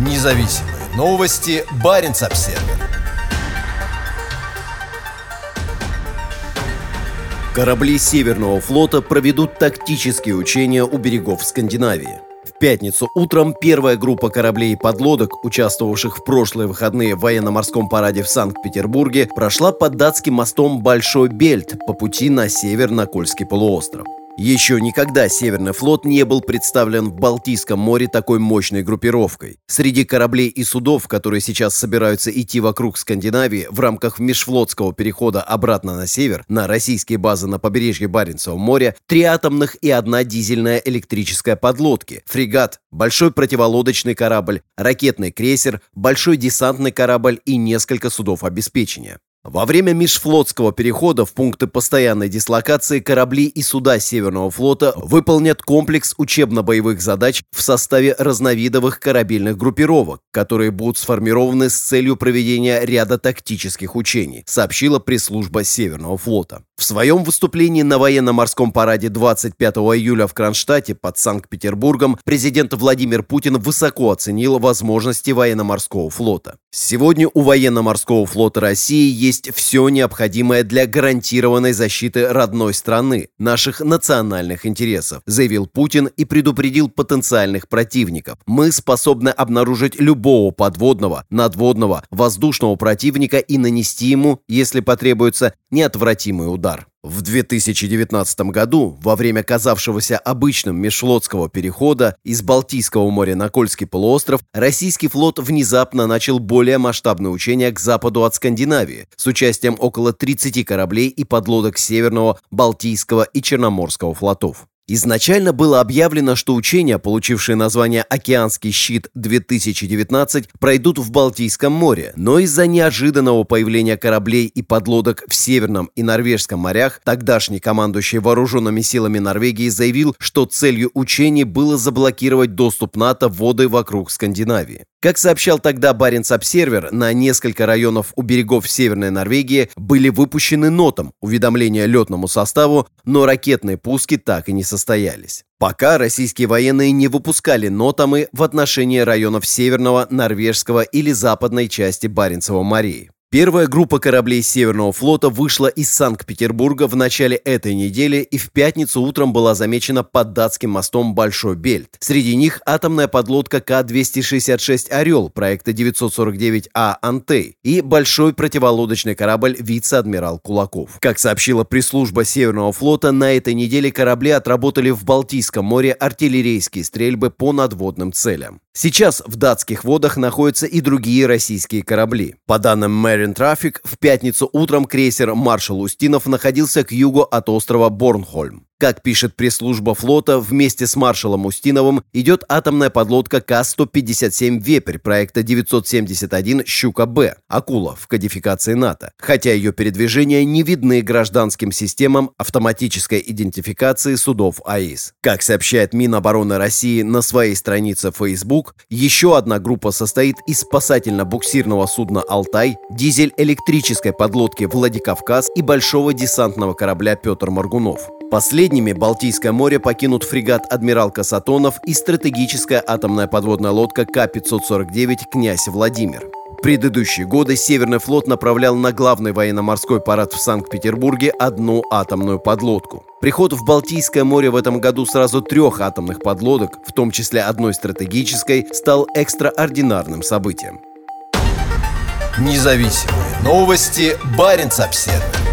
Независимые новости. Барин обсерва Корабли Северного флота проведут тактические учения у берегов Скандинавии. В пятницу утром первая группа кораблей и подлодок, участвовавших в прошлые выходные в военно-морском параде в Санкт-Петербурге, прошла под датским мостом Большой Бельт по пути на север на Кольский полуостров. Еще никогда Северный флот не был представлен в Балтийском море такой мощной группировкой. Среди кораблей и судов, которые сейчас собираются идти вокруг Скандинавии в рамках межфлотского перехода обратно на север, на российские базы на побережье Баренцева моря, три атомных и одна дизельная электрическая подлодки, фрегат, большой противолодочный корабль, ракетный крейсер, большой десантный корабль и несколько судов обеспечения. Во время межфлотского перехода в пункты постоянной дислокации корабли и суда Северного флота выполнят комплекс учебно-боевых задач в составе разновидовых корабельных группировок, которые будут сформированы с целью проведения ряда тактических учений, сообщила пресс-служба Северного флота. В своем выступлении на военно-морском параде 25 июля в Кронштадте под Санкт-Петербургом президент Владимир Путин высоко оценил возможности военно-морского флота. Сегодня у военно-морского флота России есть все необходимое для гарантированной защиты родной страны, наших национальных интересов, заявил Путин и предупредил потенциальных противников. Мы способны обнаружить любого подводного, надводного, воздушного противника и нанести ему, если потребуется, неотвратимый удар. В 2019 году, во время казавшегося обычным межфлотского перехода из Балтийского моря на Кольский полуостров, российский флот внезапно начал более масштабные учения к западу от Скандинавии с участием около 30 кораблей и подлодок Северного, Балтийского и Черноморского флотов. Изначально было объявлено, что учения, получившие название «Океанский щит-2019», пройдут в Балтийском море, но из-за неожиданного появления кораблей и подлодок в Северном и Норвежском морях, тогдашний командующий вооруженными силами Норвегии заявил, что целью учений было заблокировать доступ НАТО в воды вокруг Скандинавии. Как сообщал тогда Баренц Обсервер, на несколько районов у берегов Северной Норвегии были выпущены нотом уведомления летному составу, но ракетные пуски так и не состоялись. Пока российские военные не выпускали нотамы в отношении районов Северного, Норвежского или Западной части Баренцева морей. Первая группа кораблей Северного флота вышла из Санкт-Петербурга в начале этой недели и в пятницу утром была замечена под датским мостом Большой Бельт. Среди них атомная подлодка К-266 «Орел» проекта 949А «Антей» и большой противолодочный корабль «Вице-адмирал Кулаков». Как сообщила пресс-служба Северного флота, на этой неделе корабли отработали в Балтийском море артиллерийские стрельбы по надводным целям. Сейчас в датских водах находятся и другие российские корабли. По данным Marine Traffic, в пятницу утром крейсер «Маршал Устинов» находился к югу от острова Борнхольм. Как пишет пресс-служба флота, вместе с маршалом Устиновым идет атомная подлодка К-157 «Вепрь» проекта 971 «Щука-Б» «Акула» в кодификации НАТО, хотя ее передвижения не видны гражданским системам автоматической идентификации судов АИС. Как сообщает Минобороны России на своей странице Facebook, еще одна группа состоит из спасательно-буксирного судна «Алтай», дизель-электрической подлодки «Владикавказ» и большого десантного корабля «Петр Маргунов». Последними Балтийское море покинут фрегат «Адмирал Касатонов» и стратегическая атомная подводная лодка К-549 «Князь Владимир». Предыдущие годы Северный флот направлял на главный военно-морской парад в Санкт-Петербурге одну атомную подлодку. Приход в Балтийское море в этом году сразу трех атомных подлодок, в том числе одной стратегической, стал экстраординарным событием. Независимые новости. Барин обседный.